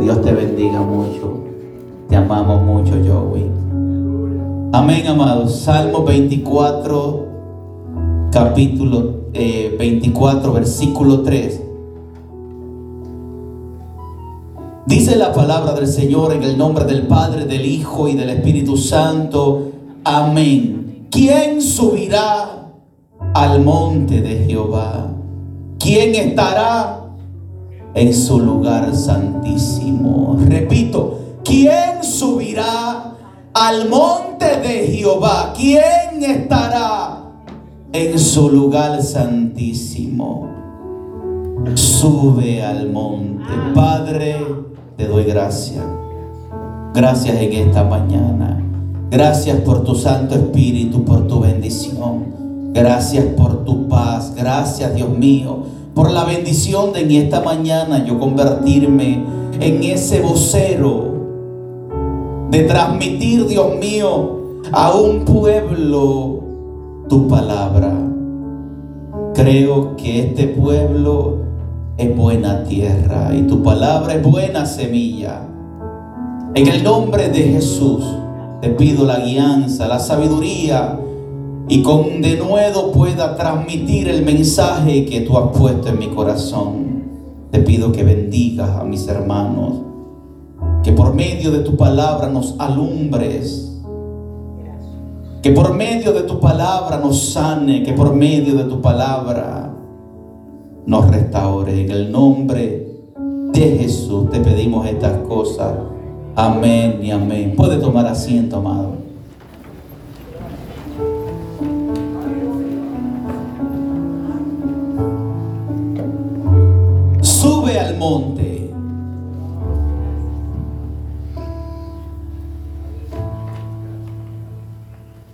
Dios te bendiga mucho. Te amamos mucho, Joey. Amén, amados. Salmo 24, capítulo 24, eh, versículo 3. Dice la palabra del Señor en el nombre del Padre, del Hijo y del Espíritu Santo. Amén. ¿Quién subirá al monte de Jehová? ¿Quién estará en su lugar santísimo? Repito, ¿quién subirá al monte de Jehová? ¿Quién estará en su lugar santísimo? Sube al monte. Padre, te doy gracias. Gracias en esta mañana. Gracias por tu Santo Espíritu, por tu bendición. Gracias por tu paz. Gracias, Dios mío, por la bendición de en esta mañana yo convertirme en ese vocero de transmitir, Dios mío, a un pueblo tu palabra. Creo que este pueblo es buena tierra y tu palabra es buena semilla. En el nombre de Jesús te pido la guianza, la sabiduría y con denuedo pueda transmitir el mensaje que tú has puesto en mi corazón. Te pido que bendigas a mis hermanos, que por medio de tu palabra nos alumbres, que por medio de tu palabra nos sane, que por medio de tu palabra nos restaure. En el nombre de Jesús te pedimos estas cosas. Amén y amén. Puede tomar asiento, amado. Monte.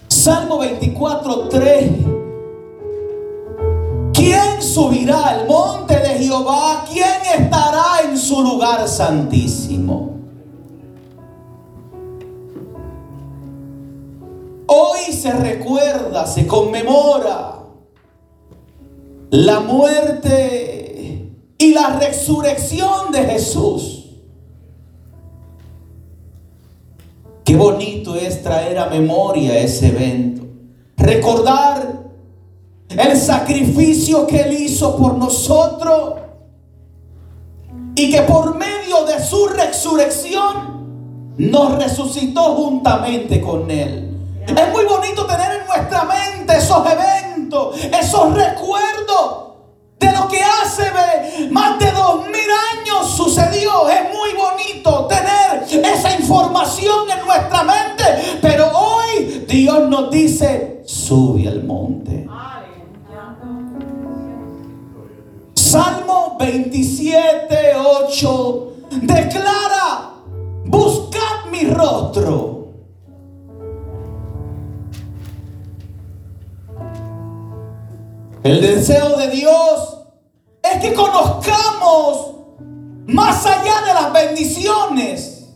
Salmo 24, 3 ¿Quién subirá al monte de Jehová? ¿Quién estará en su lugar santísimo? Hoy se recuerda, se conmemora la muerte y la resurrección de Jesús. Qué bonito es traer a memoria ese evento. Recordar el sacrificio que Él hizo por nosotros y que por medio de su resurrección nos resucitó juntamente con Él. Es muy bonito tener en nuestra mente esos eventos, esos recuerdos de lo que hace más de dos mil años sucedió. Es muy bonito tener esa información en nuestra mente, pero hoy Dios nos dice, sube al monte. Salmo 27, 8 declara, buscad mi rostro. El deseo de Dios es que conozcamos más allá de las bendiciones,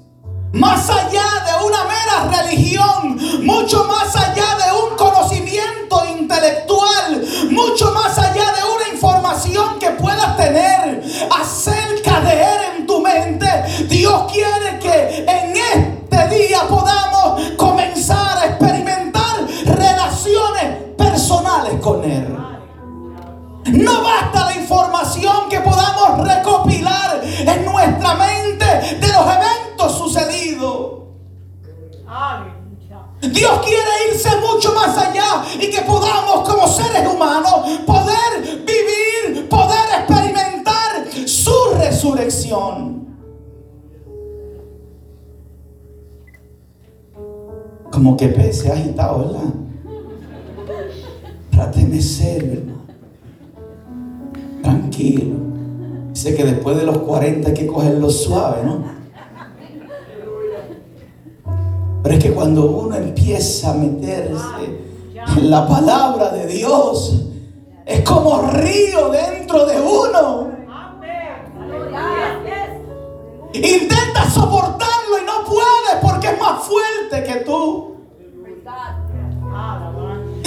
más allá de una mera religión, mucho más allá de un conocimiento intelectual, mucho más allá de una información que puedas tener acerca de Él en tu mente. Dios quiere que Que después de los 40 hay que cogerlo suave, ¿no? Pero es que cuando uno empieza a meterse en la palabra de Dios, es como río dentro de uno. Intenta soportarlo y no puede porque es más fuerte que tú.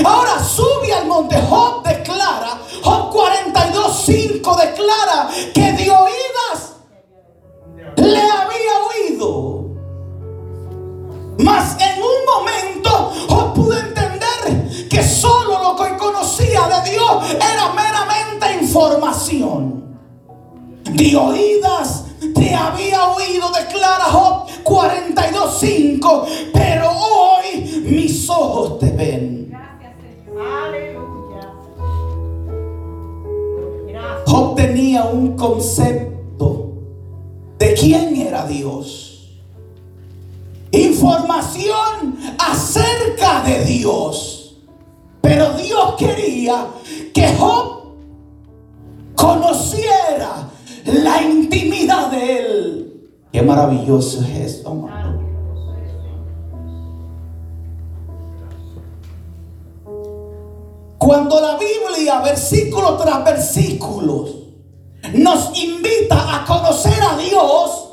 Ahora sube al monte. Job declara, Job 42.5 declara que de oídas le había oído. Mas en un momento Job pudo entender que solo lo que conocía de Dios era meramente información. De te había oído, declara Job 42.5, pero hoy mis ojos te ven. Un concepto de quién era Dios. Información acerca de Dios. Pero Dios quería que Job conociera la intimidad de Él. Qué maravilloso es esto, Cuando la Biblia, versículo tras versículo, nos invita a conocer a Dios,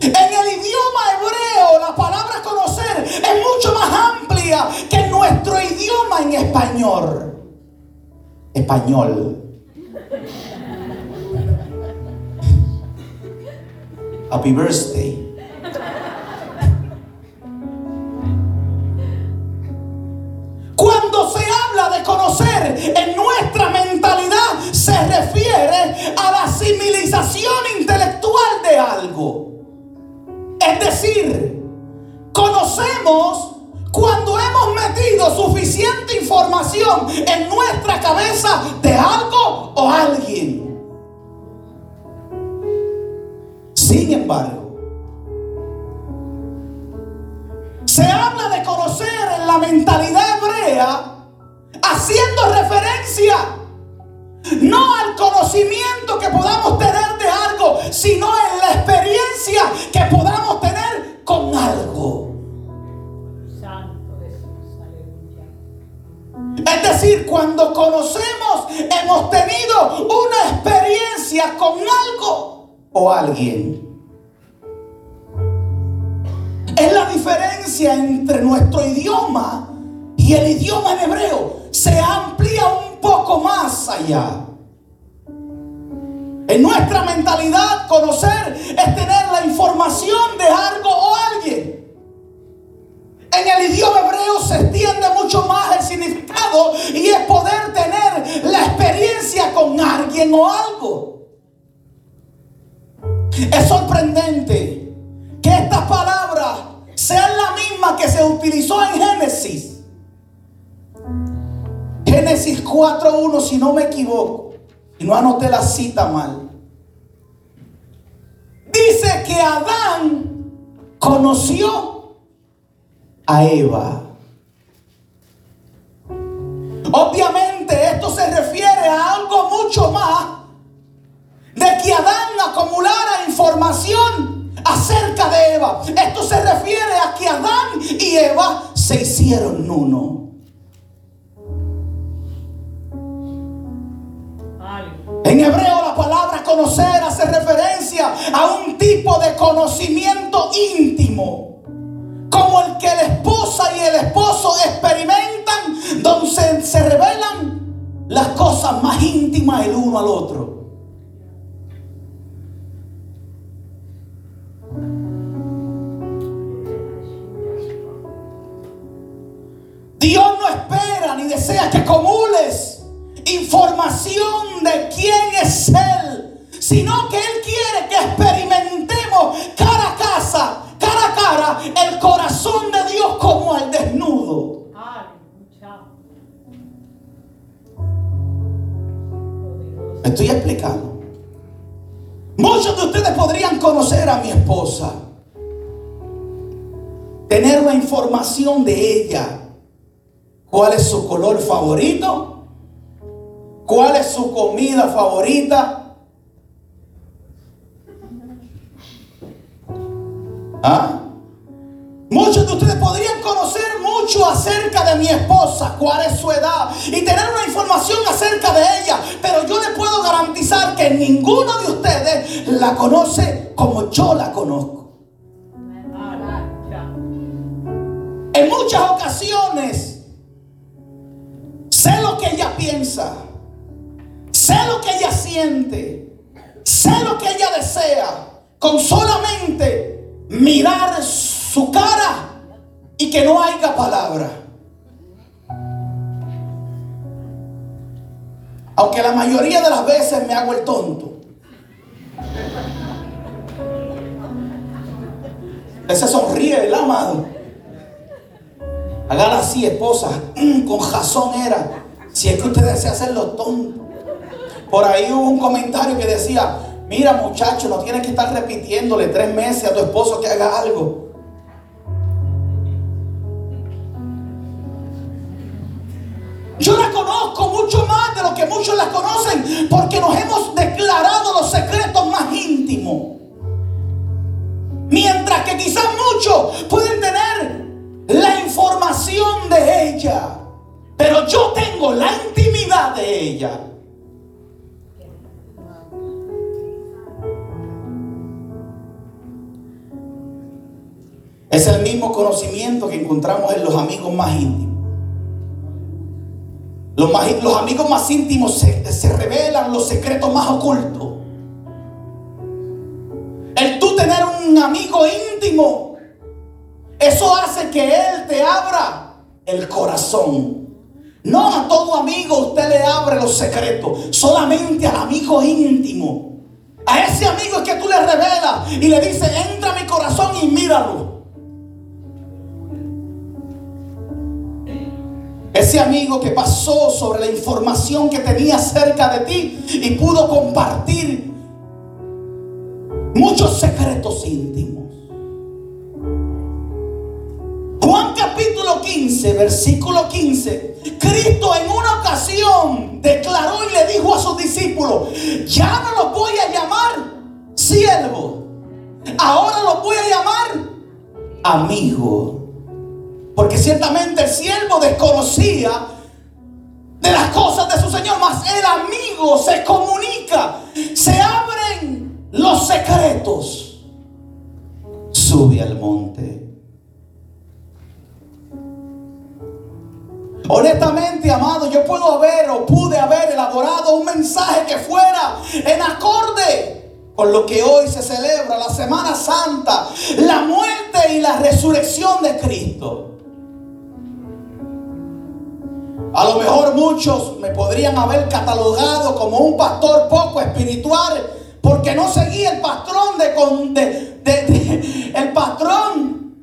en el idioma hebreo la palabra conocer es mucho más amplia que nuestro idioma en español. Español. Happy birthday. Intelectual de algo. Es decir, conocemos cuando hemos metido suficiente información en nuestra cabeza de algo o alguien. Sin embargo, se habla de conocer en la mentalidad hebrea haciendo referencia no al conocimiento que podamos tener de algo, sino en la experiencia que podamos tener con algo. Es decir, cuando conocemos, hemos tenido una experiencia con algo o alguien. Es la diferencia entre nuestro idioma y el idioma en hebreo. Se amplía un poco más allá. En nuestra mentalidad, conocer es tener la información de algo o alguien. En el idioma hebreo se extiende mucho más el significado y es poder tener la experiencia con alguien o algo. Es sorprendente que estas palabras sean la misma que se utilizó en Génesis. Génesis 4.1, si no me equivoco, y no anoté la cita mal. Dice que Adán conoció a Eva. Obviamente esto se refiere a algo mucho más de que Adán acumulara información acerca de Eva. Esto se refiere a que Adán y Eva se hicieron uno. En hebreo la palabra conocer hace referencia a un tipo de conocimiento íntimo, como el que la esposa y el esposo experimentan, donde se, revelan las cosas más íntimas el uno al otro. Dios no espera ni desea que acumules información de quién es Él, sino que Él quiere que experimentemos cara a casa, cara a cara, el corazón de Dios como al desnudo. estoy explicando? Muchos de ustedes podrían conocer a mi esposa, tener una información de ella, cuál es su color favorito, cuál es su comida favorita. ¿Ah? Muchos de ustedes podrían conocer mucho acerca de mi esposa, cuál es su edad y tener una información acerca de ella, pero yo le puedo garantizar que ninguno de ustedes la conoce como yo la conozco. En muchas ocasiones Sé lo que ella piensa. Sé lo que ella siente. Sé lo que ella desea. Con solamente mirar su cara y que no haya palabra. Aunque la mayoría de las veces me hago el tonto. Ese sonríe, el amado. Hágala así, esposa. Mm, con razón era. Si es que usted desea hacerlo tonto. Por ahí hubo un comentario que decía, mira muchacho, no tienes que estar repitiéndole tres meses a tu esposo que haga algo. Yo la conozco mucho más de lo que muchos la conocen porque nos hemos declarado los secretos más íntimos. Mientras que quizás muchos pueden tener la información de ella, pero yo tengo la intimidad de ella. Es el mismo conocimiento que encontramos en los amigos más íntimos. Los, amigos más íntimos se, se revelan los secretos más ocultos. El tú tener un amigo íntimo, eso hace que Él te abra el corazón. No a todo amigo usted le abre los secretos, solamente al amigo íntimo. A ese amigo es que tú le revelas y le dices, entra a mi corazón y míralo. Ese amigo que pasó sobre la información que tenía cerca de ti y pudo compartir muchos secretos íntimos. Juan capítulo 15, versículo 15. Cristo en una ocasión declaró y le dijo a sus discípulos, ya no los voy a llamar siervo, ahora los voy a llamar amigo. Porque ciertamente el siervo desconocía de las cosas de su Señor, mas el amigo se comunica, se abren los secretos. Sube al monte. Honestamente, amado, yo puedo haber o pude haber elaborado un mensaje que fuera en acorde con lo que hoy se celebra, la Semana Santa, la muerte y la resurrección de Cristo. A lo mejor muchos me podrían haber catalogado como un pastor poco espiritual porque no seguía el patrón de, de, el patrón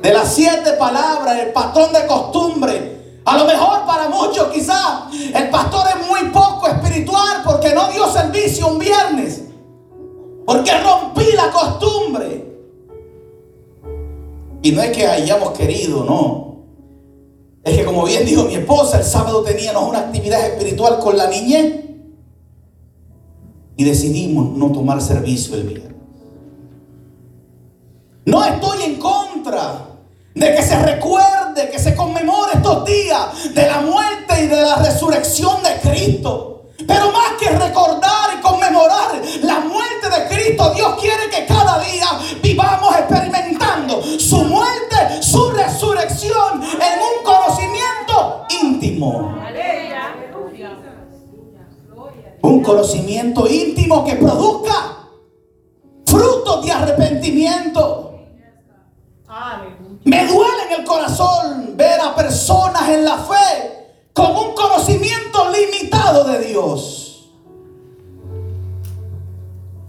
de las siete palabras, el patrón de costumbre. A lo mejor para muchos quizás el pastor es muy poco espiritual porque no dio servicio un viernes. Porque rompí la costumbre. Y no es que hayamos querido, no. Es que como bien dijo mi esposa, el sábado teníamos una actividad espiritual con la niñez y decidimos no tomar servicio el viernes. No estoy en contra de que se recuerde, que se conmemore estos días de la muerte y de la resurrección de Cristo. Pero más que recordar y conmemorar la muerte de Cristo, Dios quiere que cada día vivamos experimentando su muerte, su resurrección en un conocimiento íntimo. Un conocimiento íntimo que produzca frutos de arrepentimiento. Me duele en el corazón ver a personas en la fe con un conocimiento limitado de Dios.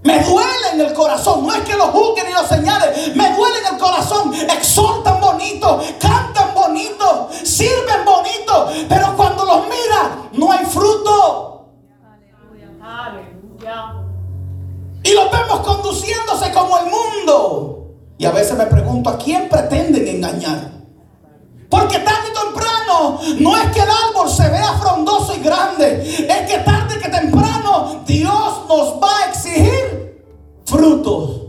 Me duele en el corazón, no es que lo juzguen ni lo señalen, me duele en el corazón, exhortan bonito, cantan bonito, sirven bonito, pero cuando los mira no hay fruto. Y los vemos conduciéndose como el mundo. Y a veces me pregunto, ¿a quién pretenden engañar? Porque tarde o temprano no es que el árbol se vea frondoso y grande. Es que tarde que temprano Dios nos va a exigir frutos.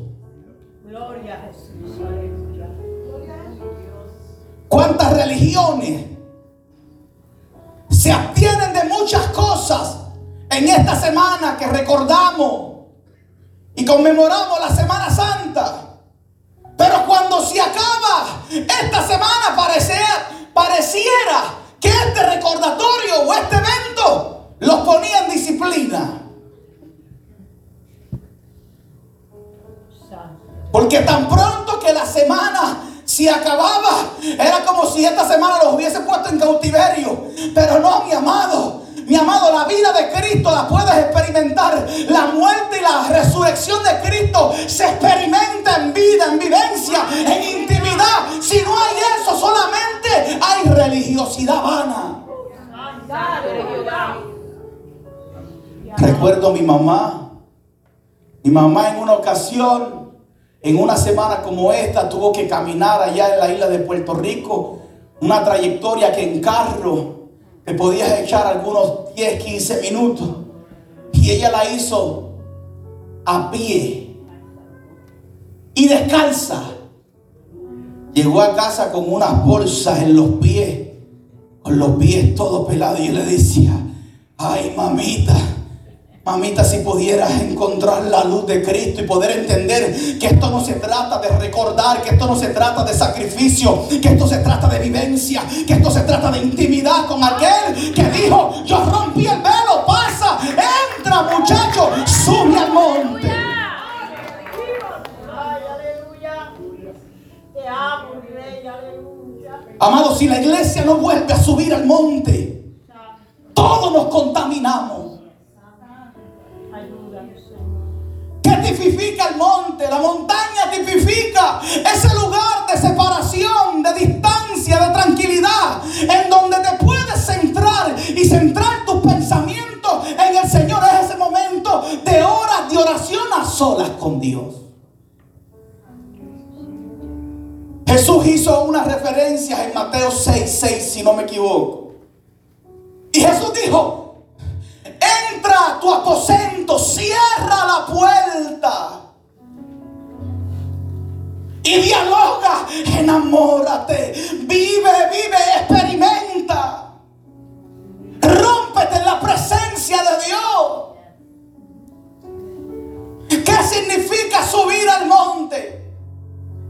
Gloria a Jesús. ¿Cuántas religiones se abstienen de muchas cosas en esta semana que recordamos y conmemoramos la Semana Santa? Pero cuando se acaba esta semana pareciera que este recordatorio o este evento los ponía en disciplina. Porque tan pronto que la semana se acababa, era como si esta semana los hubiese puesto en cautiverio. Pero no, mi amado, mi amado, la vida de Cristo la puedes experimentar. La muerte y la resurrección de Cristo se experimenta en vida vivencia, en intimidad. Si no hay eso, solamente hay religiosidad vana. Recuerdo a mi mamá. Mi mamá en una ocasión, en una semana como esta, tuvo que caminar allá en la isla de Puerto Rico. Una trayectoria que en carro te podías echar algunos 10, 15 minutos. Y ella la hizo a pie y descalza. Llegó a casa con unas bolsas en los pies, con los pies todos pelados. Y le decía, ay mamita, Mamita, si pudieras encontrar la luz de Cristo y poder entender que esto no se trata de recordar, que esto no se trata de sacrificio, que esto se trata de vivencia, que esto se trata de intimidad con aquel que dijo, yo rompí el velo, pasa, entra muchacho, sube al monte. Amado, si la iglesia no vuelve a subir al monte, todos nos contaminamos. Tipifica el monte, la montaña tipifica ese lugar de separación, de distancia, de tranquilidad, en donde te puedes centrar y centrar tus pensamientos en el Señor. Es ese momento de horas de oración a solas con Dios. Jesús hizo una referencia en Mateo 6, 6, si no me equivoco. Y Jesús dijo, entra a tu aposento, cierra la puerta. Y dialoga, enamórate, vive, vive, experimenta. Rómpete en la presencia de Dios. ¿Qué significa subir al monte?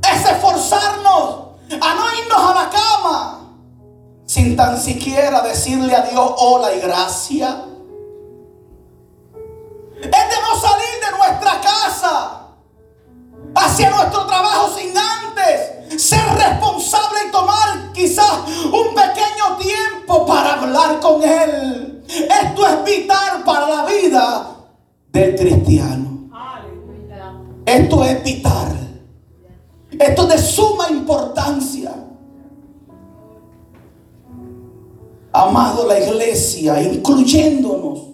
Es esforzarnos a no irnos a la cama sin tan siquiera decirle a Dios hola y gracias es de no salir de nuestra casa hacia nuestro trabajo sin antes ser responsable y tomar quizás un pequeño tiempo para hablar con Él. Esto es vital para la vida del cristiano. Esto es vital. Esto es de suma importancia. Amado la iglesia, incluyéndonos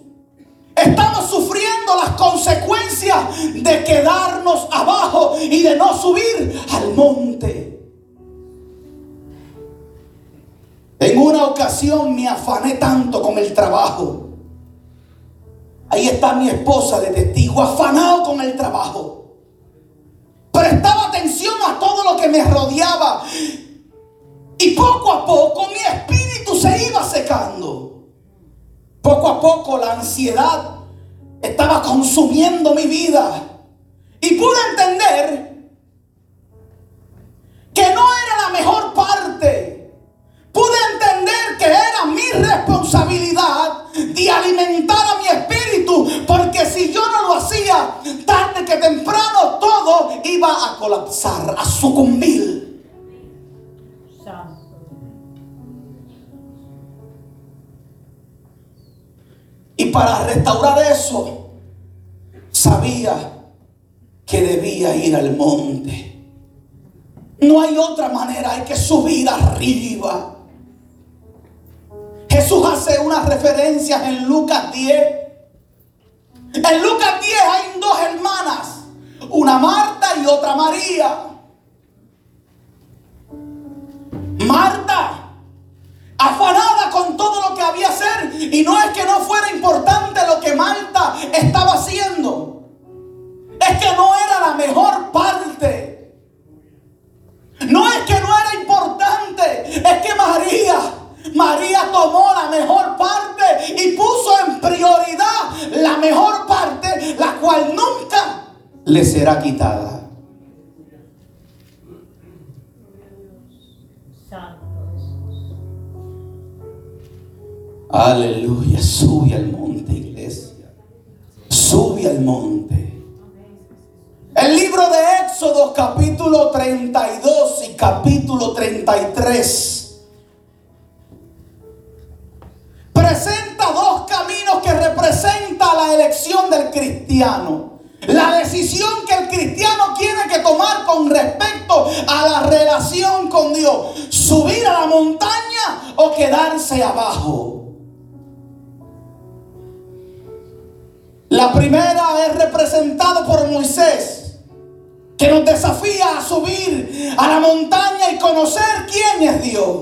Estamos sufriendo las consecuencias de quedarnos abajo y de no subir al monte. En una ocasión me afané tanto con el trabajo. Ahí está mi esposa de testigo, afanado con el trabajo. Prestaba atención a todo lo que me rodeaba. Y poco a poco mi espíritu se iba secando. Poco a poco la ansiedad estaba consumiendo mi vida. Y pude entender que no era la mejor parte. Pude entender que era mi responsabilidad de alimentar a mi espíritu. Porque si yo no lo hacía, tarde que temprano todo iba a colapsar, a sucumbir. Para restaurar eso, sabía que debía ir al monte. No hay otra manera, hay que subir arriba. Jesús hace unas referencias en Lucas 10. En Lucas 10 hay dos hermanas, una Marta y otra María. Marta afanada con todo lo que había hacer. Y no es que no fuera importante lo que Marta estaba haciendo. Es que no era la mejor parte. No es que no era importante. Es que María, María tomó la mejor parte y puso en prioridad la mejor parte, la cual nunca le será quitada. Aleluya, sube al monte, iglesia. Sube al monte. El libro de Éxodo capítulo 32 y capítulo 33 presenta dos caminos que representa la elección del cristiano. La decisión que el cristiano tiene que tomar con respecto a la relación con Dios. Subir a la montaña o quedarse abajo. La primera es representada por Moisés, que nos desafía a subir a la montaña y conocer quién es Dios.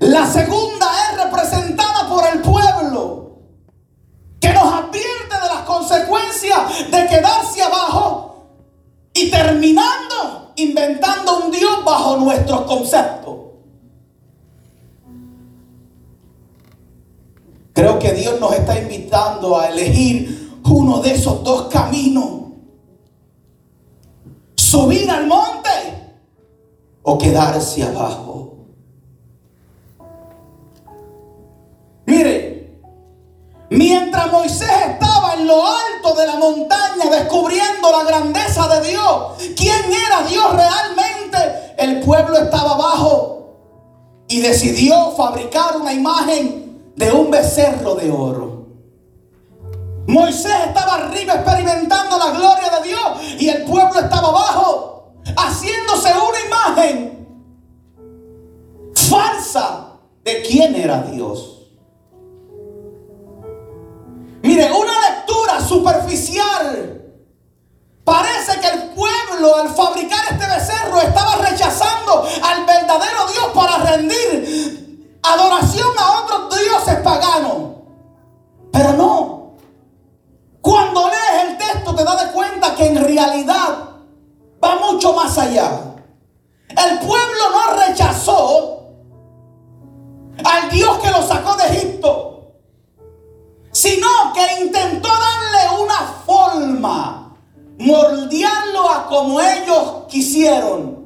La segunda es representada por el pueblo, que nos advierte de las consecuencias de quedarse abajo y terminando inventando un Dios bajo nuestros conceptos. Creo que Dios nos está invitando a elegir uno de esos dos caminos. Subir al monte o quedarse abajo. Mire, mientras Moisés estaba en lo alto de la montaña descubriendo la grandeza de Dios, quién era Dios realmente, el pueblo estaba abajo y decidió fabricar una imagen de un becerro de oro. Moisés estaba arriba experimentando la gloria de Dios y el pueblo estaba abajo haciéndose una imagen falsa de quién era Dios. Mire, una lectura superficial. Parece que el pueblo al fabricar este becerro estaba rechazando al verdadero Dios para rendir adoración a otros dioses paganos. Pero no. Cuando lees el texto te das cuenta que en realidad va mucho más allá. El pueblo no rechazó al Dios que lo sacó de Egipto, sino que intentó darle una forma, moldearlo a como ellos quisieron.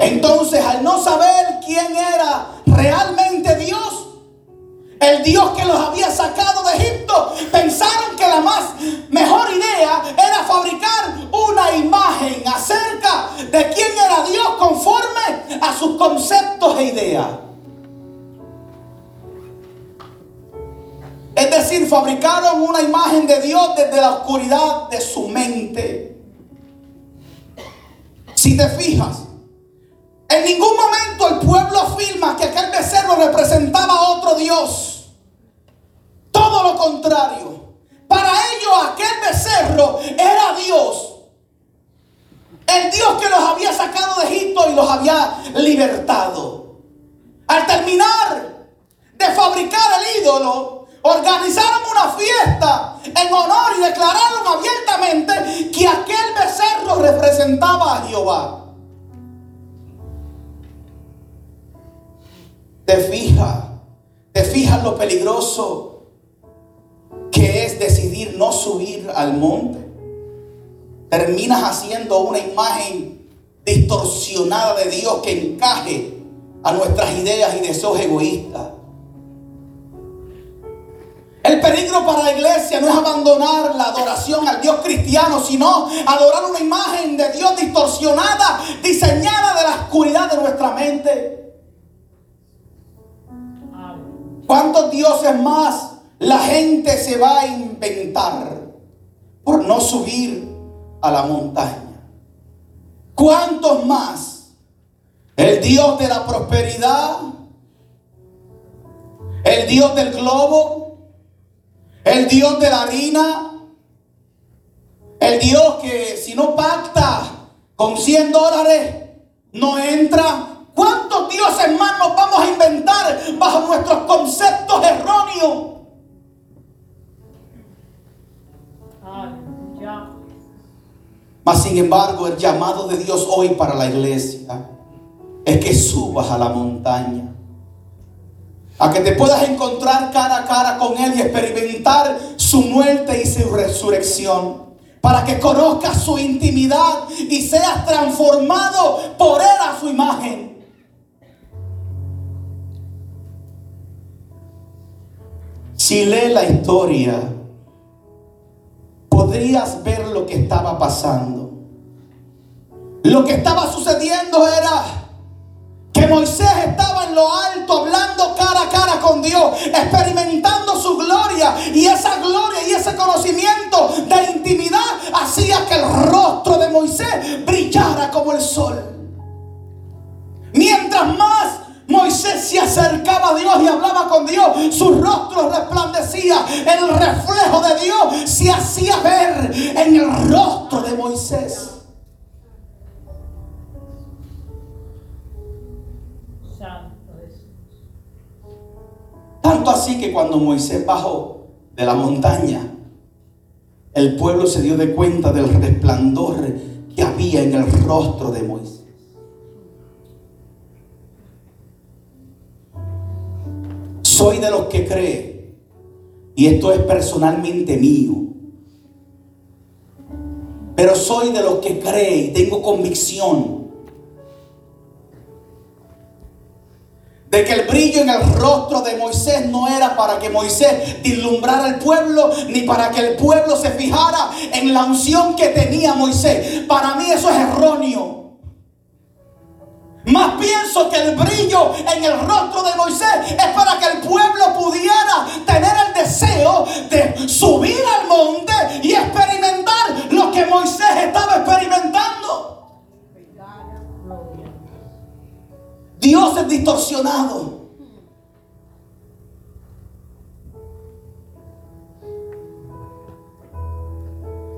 Entonces, al no saber quién era realmente Dios, el Dios que los había sacado de Egipto, pensaron que la más mejor idea era fabricar una imagen acerca de quién era Dios conforme a sus conceptos e ideas. Es decir, fabricaron una imagen de Dios desde la oscuridad de su mente. Si te fijas, en ningún momento el pueblo afirma que aquel becerro representaba a otro Dios. Todo lo contrario. Para ellos aquel becerro era Dios. El Dios que los había sacado de Egipto y los había libertado. Al terminar de fabricar el ídolo, organizaron una fiesta en honor y declararon abiertamente que aquel becerro representaba a Jehová. Te fijas, te fijas lo peligroso que es decidir no subir al monte. Terminas haciendo una imagen distorsionada de Dios que encaje a nuestras ideas y deseos egoístas. El peligro para la iglesia no es abandonar la adoración al Dios cristiano, sino adorar una imagen de Dios distorsionada, diseñada de la oscuridad de nuestra mente. ¿Cuántos dioses más la gente se va a inventar por no subir a la montaña? ¿Cuántos más? El Dios de la prosperidad, el Dios del globo, el Dios de la harina, el Dios que si no pacta con 100 dólares no entra ¿Cuántos dioses más nos vamos a inventar bajo nuestros conceptos erróneos? Mas sin embargo, el llamado de Dios hoy para la iglesia es que subas a la montaña. A que te puedas encontrar cara a cara con Él y experimentar su muerte y su resurrección para que conozcas su intimidad y seas transformado por Él a su imagen. Si lees la historia, podrías ver lo que estaba pasando. Lo que estaba sucediendo era que Moisés estaba en lo alto hablando cara a cara con Dios, experimentando su gloria y esa gloria y ese conocimiento de intimidad hacía que el rostro de Moisés brillara como el sol. Dios y hablaba con Dios, su rostro resplandecía, el reflejo de Dios se hacía ver en el rostro de Moisés. Tanto así que cuando Moisés bajó de la montaña, el pueblo se dio de cuenta del resplandor que había en el rostro de Moisés. Soy de los que cree, y esto es personalmente mío, pero soy de los que cree y tengo convicción de que el brillo en el rostro de Moisés no era para que Moisés dislumbrara al pueblo, ni para que el pueblo se fijara en la unción que tenía Moisés. Para mí eso es erróneo. Más pienso que el brillo en el rostro de Moisés es para que el pueblo pudiera tener el deseo de subir al monte y experimentar lo que Moisés estaba experimentando. Dios es distorsionado.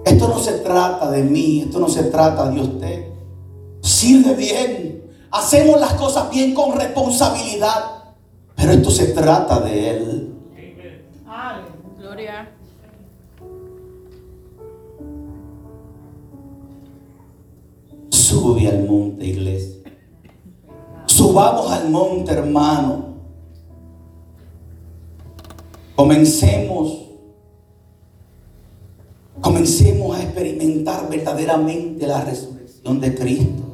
Esto no se trata de mí, esto no se trata de usted. Sirve bien, hacemos las cosas bien con responsabilidad, pero esto se trata de Él. Gloria. Sube al monte, iglesia. Subamos al monte, hermano. Comencemos. Comencemos a experimentar verdaderamente la resurrección de Cristo.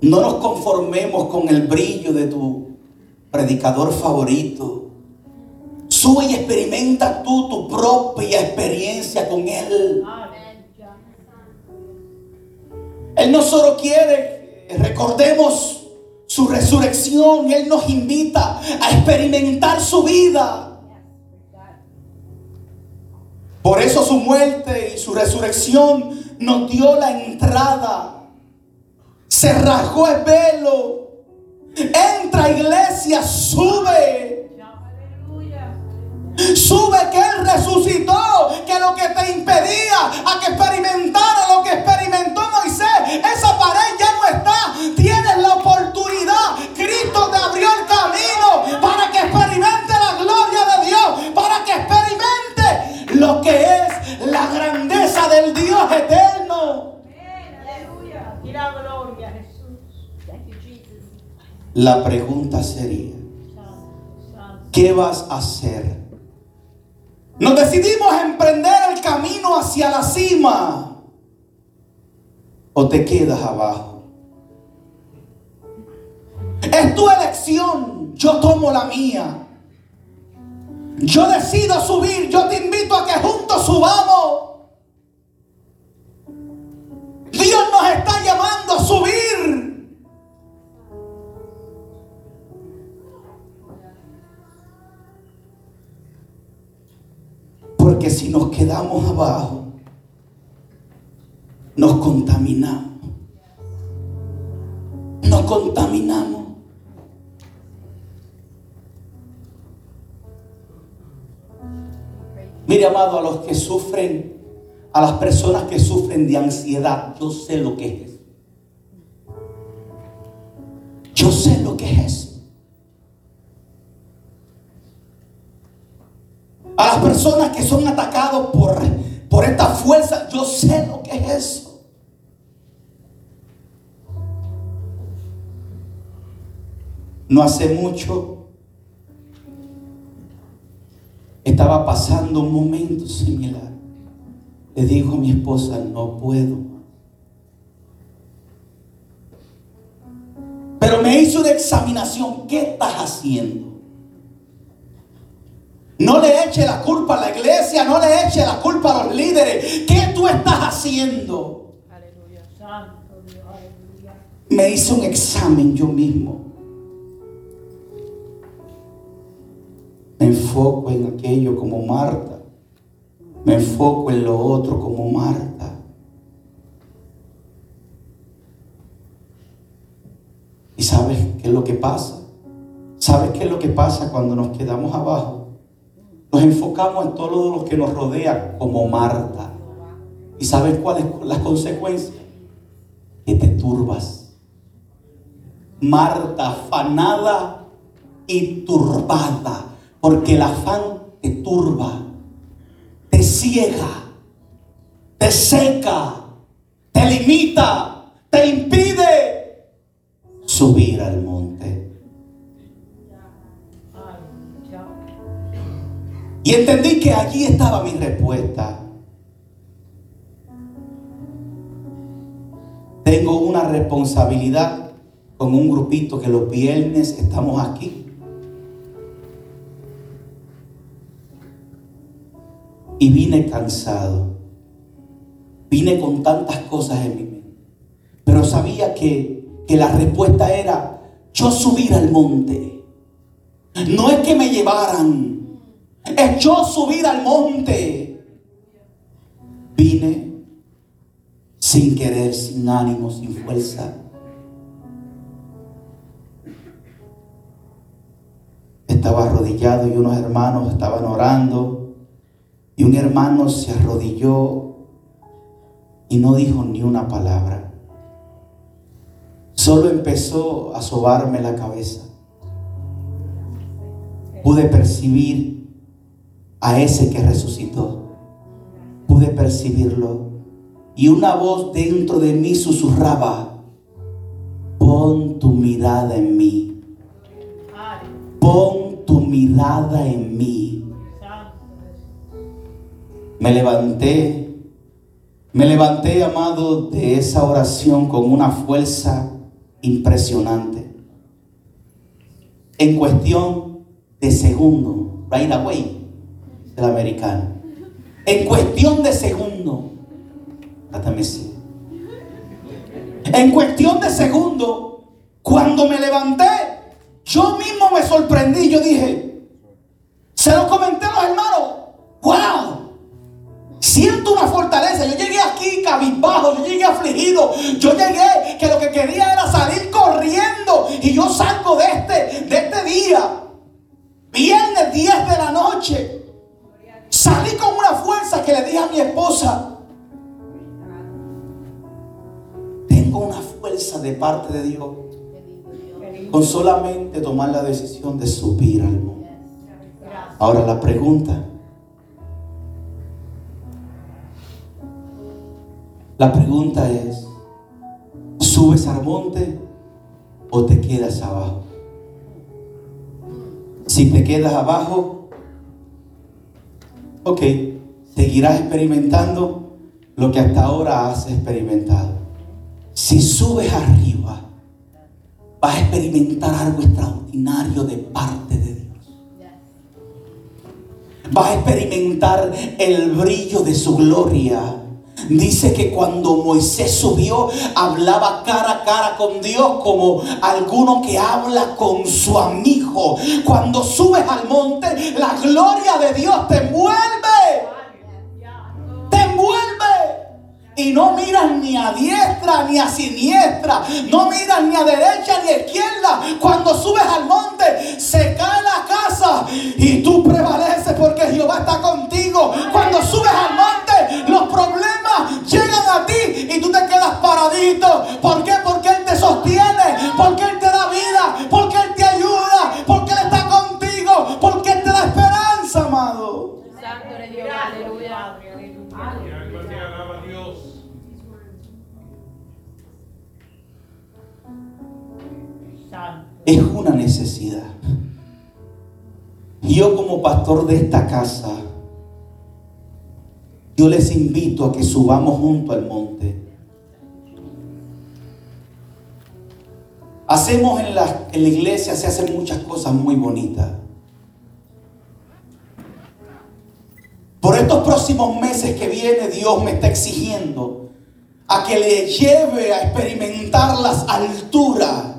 No nos conformemos con el brillo de tu predicador favorito. Sube y experimenta tú tu propia experiencia con Él. Él no solo quiere recordemos su resurrección. Él nos invita a experimentar su vida. Por eso su muerte y su resurrección nos dio la entrada. Se rasgó el velo. Entra iglesia, sube. Sube que Él resucitó, que lo que te impedía a que experimentara lo que experimentó Moisés, esa pared ya no está. Tienes la oportunidad. Cristo te abrió el camino para que experimente la gloria de Dios, para que experimente lo que es la grandeza del Dios eterno. La pregunta sería, ¿qué vas a hacer? Nos decidimos emprender el camino hacia la cima. O te quedas abajo. Es tu elección. Yo tomo la mía. Yo decido subir. Yo te invito a que juntos subamos. Dios nos está llamando a subir. Porque si nos quedamos abajo, nos contaminamos. Nos contaminamos. Mire, amado, a los que sufren, a las personas que sufren de ansiedad, yo sé lo que es. Yo sé lo que es. a las personas que son atacados por, por esta fuerza, yo sé lo que es eso. No hace mucho estaba pasando un momento similar. Le dijo a mi esposa, no puedo. Pero me hizo una examinación. ¿Qué estás haciendo? No le eche la culpa a la iglesia, no le eche la culpa a los líderes. ¿Qué tú estás haciendo? Aleluya. Santo Dios, aleluya. Me hice un examen yo mismo. Me enfoco en aquello como Marta. Me enfoco en lo otro como Marta. ¿Y sabes qué es lo que pasa? ¿Sabes qué es lo que pasa cuando nos quedamos abajo? Nos enfocamos en todo lo que nos rodea como Marta. ¿Y sabes cuáles son las consecuencias? Que te turbas. Marta, afanada y turbada, porque el afán te turba ciega, te seca, te limita, te impide subir al monte. Y entendí que allí estaba mi respuesta. Tengo una responsabilidad con un grupito que los viernes estamos aquí. Y vine cansado. Vine con tantas cosas en mi mente. Pero sabía que, que la respuesta era yo subir al monte. No es que me llevaran. Es yo subir al monte. Vine sin querer, sin ánimo, sin fuerza. Estaba arrodillado y unos hermanos estaban orando. Y un hermano se arrodilló y no dijo ni una palabra. Solo empezó a sobarme la cabeza. Pude percibir a ese que resucitó. Pude percibirlo. Y una voz dentro de mí susurraba, pon tu mirada en mí. Pon tu mirada en mí. Me levanté, me levanté, amado, de esa oración con una fuerza impresionante. En cuestión de segundo, right away, el americano. En cuestión de segundo, en cuestión de segundo, cuando me levanté, yo mismo me sorprendí. Yo dije, se lo comenté a los hermanos, wow, Siento una fortaleza. Yo llegué aquí cabizbajo, yo llegué afligido. Yo llegué que lo que quería era salir corriendo. Y yo salgo de este, de este día. Viernes 10 de la noche. Salí con una fuerza que le dije a mi esposa. Tengo una fuerza de parte de Dios. Con solamente tomar la decisión de subir al mundo. Ahora la pregunta. La pregunta es, ¿subes al monte o te quedas abajo? Si te quedas abajo, ok, seguirás experimentando lo que hasta ahora has experimentado. Si subes arriba, vas a experimentar algo extraordinario de parte de Dios. Vas a experimentar el brillo de su gloria Dice que cuando Moisés subió, hablaba cara a cara con Dios como alguno que habla con su amigo. Cuando subes al monte, la gloria de Dios te envuelve. Te envuelve. Y no miras ni a diestra ni a siniestra. No miras ni a derecha ni a izquierda. Cuando subes al monte, se cae la casa y tú prevaleces porque Jehová está contigo. Cuando subes al monte, los problemas llegan a ti y tú te quedas paradito. ¿Por qué? Porque Él te sostiene. Porque Él te da vida. Porque Él te ayuda. Porque Él está contigo. Porque Él te da esperanza, amado. Santo Dios, aleluya. Es una necesidad. Yo como pastor de esta casa, yo les invito a que subamos junto al monte. Hacemos en la, en la iglesia, se hacen muchas cosas muy bonitas. Por estos próximos meses que viene, Dios me está exigiendo a que le lleve a experimentar las alturas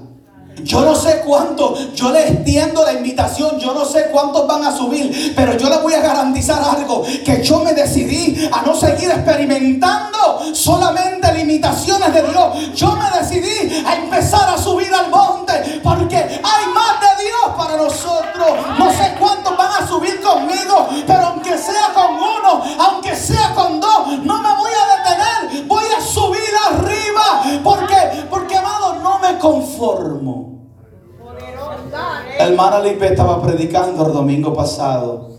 yo no sé cuánto, yo le extiendo la invitación, yo no sé cuántos van a subir, pero yo les voy a garantizar algo, que yo me decidí a no seguir experimentando solamente limitaciones de Dios. Yo me decidí a empezar a subir al monte, porque hay más de Dios para nosotros. No sé cuántos van a subir conmigo, pero aunque sea con uno, aunque sea con dos, no me voy a detener, voy a subir arriba, porque, porque más no me conformo. El hermana Lipe estaba predicando el domingo pasado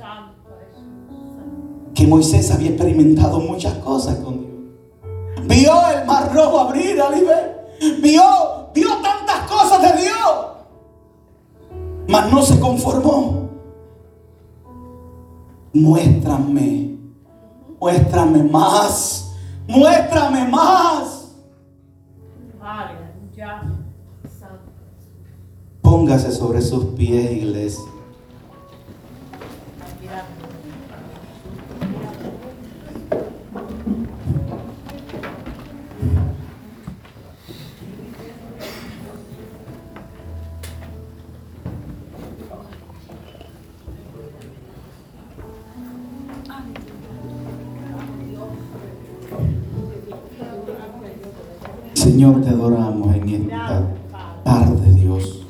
que Moisés había experimentado muchas cosas con Dios. Vio el mar rojo abrir, Alibe. Vio, vio tantas cosas de Dios. Mas no se conformó. Muéstrame, muéstrame más, muéstrame más. Póngase sobre sus pies, iglesia. Señor, te adoramos en esta tarde, Dios.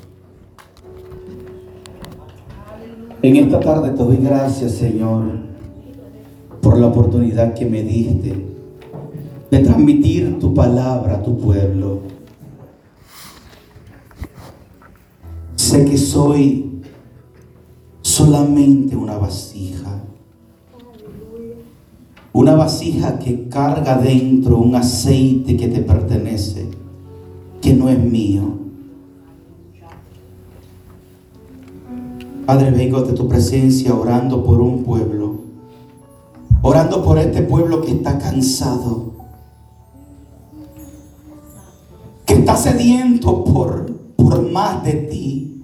En esta tarde te doy gracias, Señor, por la oportunidad que me diste de transmitir tu palabra a tu pueblo. Sé que soy solamente una vasija una vasija que carga dentro un aceite que te pertenece, que no es mío. Padre, vengo de tu presencia orando por un pueblo, orando por este pueblo que está cansado, que está sediento por, por más de ti,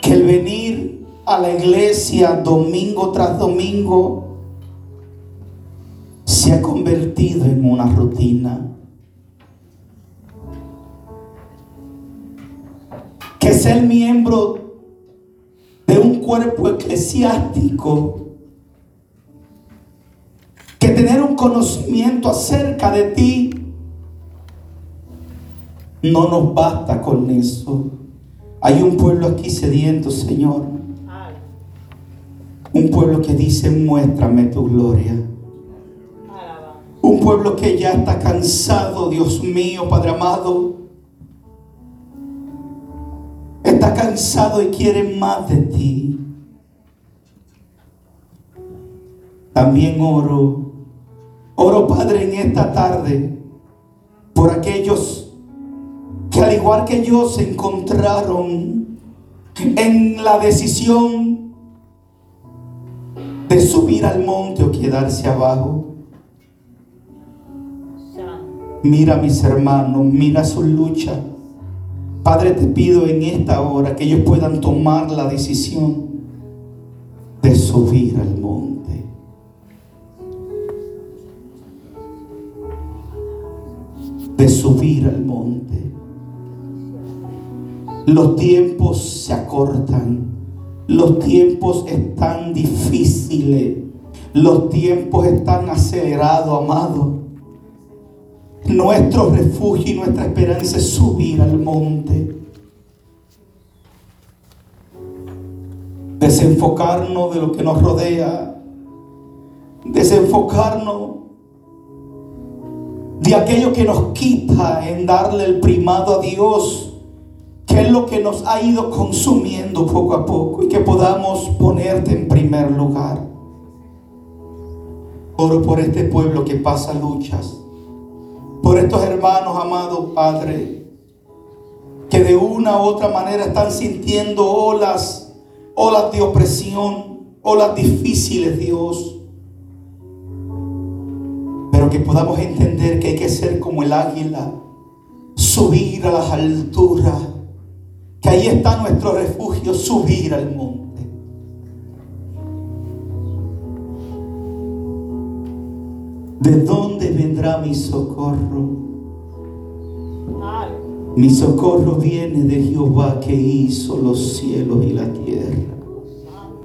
que el venir a la iglesia domingo tras domingo se ha convertido en una rutina. Que ser miembro de un cuerpo eclesiástico, que tener un conocimiento acerca de ti, no nos basta con eso. Hay un pueblo aquí sediento, Señor un pueblo que dice, muéstrame tu gloria. Un pueblo que ya está cansado, Dios mío, Padre amado. Está cansado y quiere más de ti. También oro, oro Padre en esta tarde por aquellos que al igual que yo se encontraron en la decisión de subir al monte o quedarse abajo. Mira mis hermanos, mira su lucha. Padre, te pido en esta hora que ellos puedan tomar la decisión de subir al monte. De subir al monte. Los tiempos se acortan. Los tiempos están difíciles. Los tiempos están acelerados, amado. Nuestro refugio y nuestra esperanza es subir al monte. Desenfocarnos de lo que nos rodea. Desenfocarnos de aquello que nos quita en darle el primado a Dios que es lo que nos ha ido consumiendo poco a poco y que podamos ponerte en primer lugar. Oro por este pueblo que pasa luchas, por estos hermanos amados Padre, que de una u otra manera están sintiendo olas, olas de opresión, olas difíciles, Dios. Pero que podamos entender que hay que ser como el águila, subir a las alturas que ahí está nuestro refugio, subir al monte. ¿De dónde vendrá mi socorro? Mi socorro viene de Jehová que hizo los cielos y la tierra.